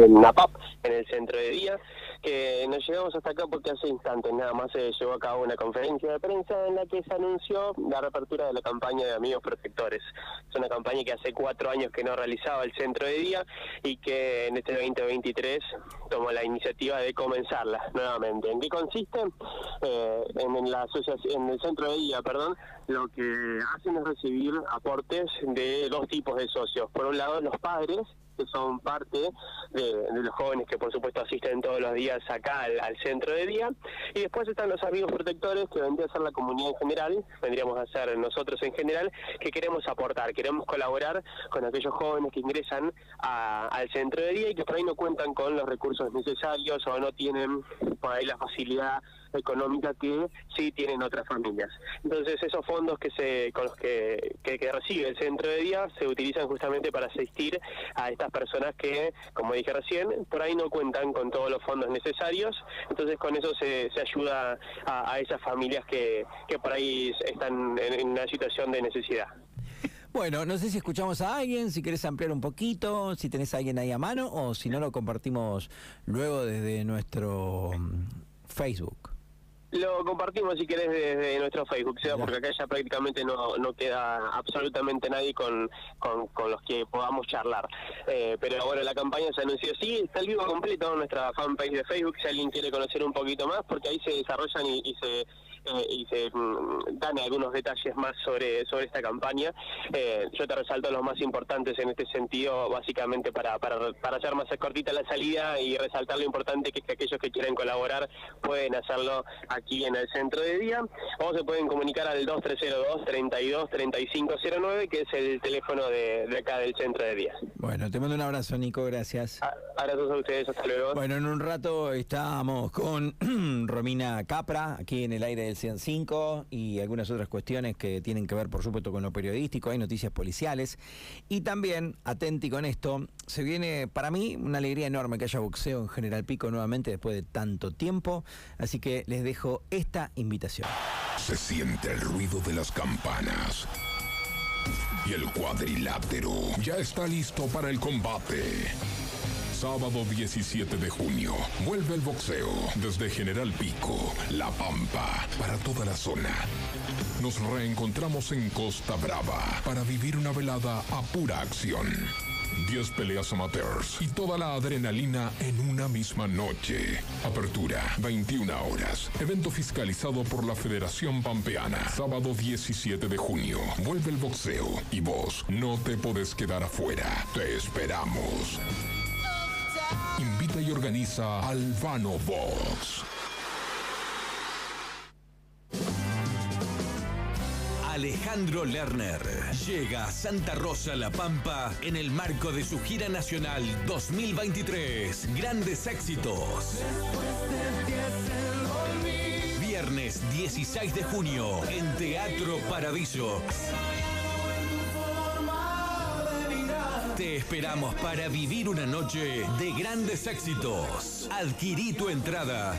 en NAPAP, en el centro de día, que nos llegamos hasta acá porque hace instantes nada más se llevó a cabo una conferencia de prensa en la que se anunció la reapertura de la campaña de Amigos Protectores. Es una campaña que hace cuatro años que no realizaba el centro de día y que en este 2023 tomó la iniciativa de comenzarla nuevamente. ¿En qué consiste? Eh, en, la en el centro de día, perdón, lo que hacen es recibir aportes de dos tipos de socios. Por un lado, los padres que son parte de, los jóvenes que por supuesto asisten todos los días acá al, centro de día. Y después están los amigos protectores que vendría a ser la comunidad en general, vendríamos a ser nosotros en general, que queremos aportar, queremos colaborar con aquellos jóvenes que ingresan al centro de día y que por ahí no cuentan con los recursos necesarios o no tienen por ahí la facilidad económica que sí tienen otras familias. Entonces esos fondos que se con los que, que, recibe el centro de día se utilizan justamente para asistir a estas personas que, como dije recién, por ahí no cuentan con todos los fondos necesarios, entonces con eso se, se ayuda a, esas familias que, que por ahí están en, una situación de necesidad. Bueno, no sé si escuchamos a alguien, si querés ampliar un poquito, si tenés a alguien ahí a mano o si no lo compartimos luego desde nuestro mm, Facebook. Lo compartimos si querés desde nuestro Facebook, sea porque acá ya prácticamente no, no queda absolutamente nadie con, con, los que podamos charlar. Eh, pero bueno, la campaña se anunció, sí, está el vivo completo en nuestra fanpage de Facebook, si alguien quiere conocer un poquito más, porque ahí se desarrollan y se eh, y se mm, dan algunos detalles más sobre, sobre esta campaña. Eh, yo te resalto los más importantes en este sentido, básicamente para, para, para hacer más cortita la salida y resaltar lo importante que es que aquellos que quieran colaborar pueden hacerlo aquí en el centro de día o se pueden comunicar al 2302 32 3509 que es el teléfono de, acá del centro de día. Bueno, te mando un abrazo Nico, gracias. A, abrazos a ustedes, hasta luego. Bueno, en un rato estamos con Romina Capra aquí en el aire del 105 y algunas otras cuestiones que tienen que ver, por supuesto, con lo periodístico. Hay noticias policiales. Y también, atenti con esto, se viene para mí una alegría enorme que haya boxeo en General Pico nuevamente después de tanto tiempo. Así que les dejo esta invitación. Se siente el ruido de las campanas. Y el cuadrilátero ya está listo para el combate. Sábado 17 de junio, vuelve el boxeo desde General Pico, La Pampa, para toda la zona. Nos reencontramos en Costa Brava para vivir una velada a pura acción. 10 peleas amateurs y toda la adrenalina en una misma noche. Apertura, 21 horas. Evento fiscalizado por la Federación Pampeana. Sábado 17 de junio. Vuelve el boxeo y vos no te podés quedar afuera. Te esperamos. Invita y organiza Albano Box. Alejandro Lerner llega a Santa Rosa La Pampa en el marco de su gira nacional 2023. Grandes éxitos. Viernes 16 de junio en Teatro Paradiso. Te esperamos para vivir una noche de grandes éxitos. Adquirí tu entrada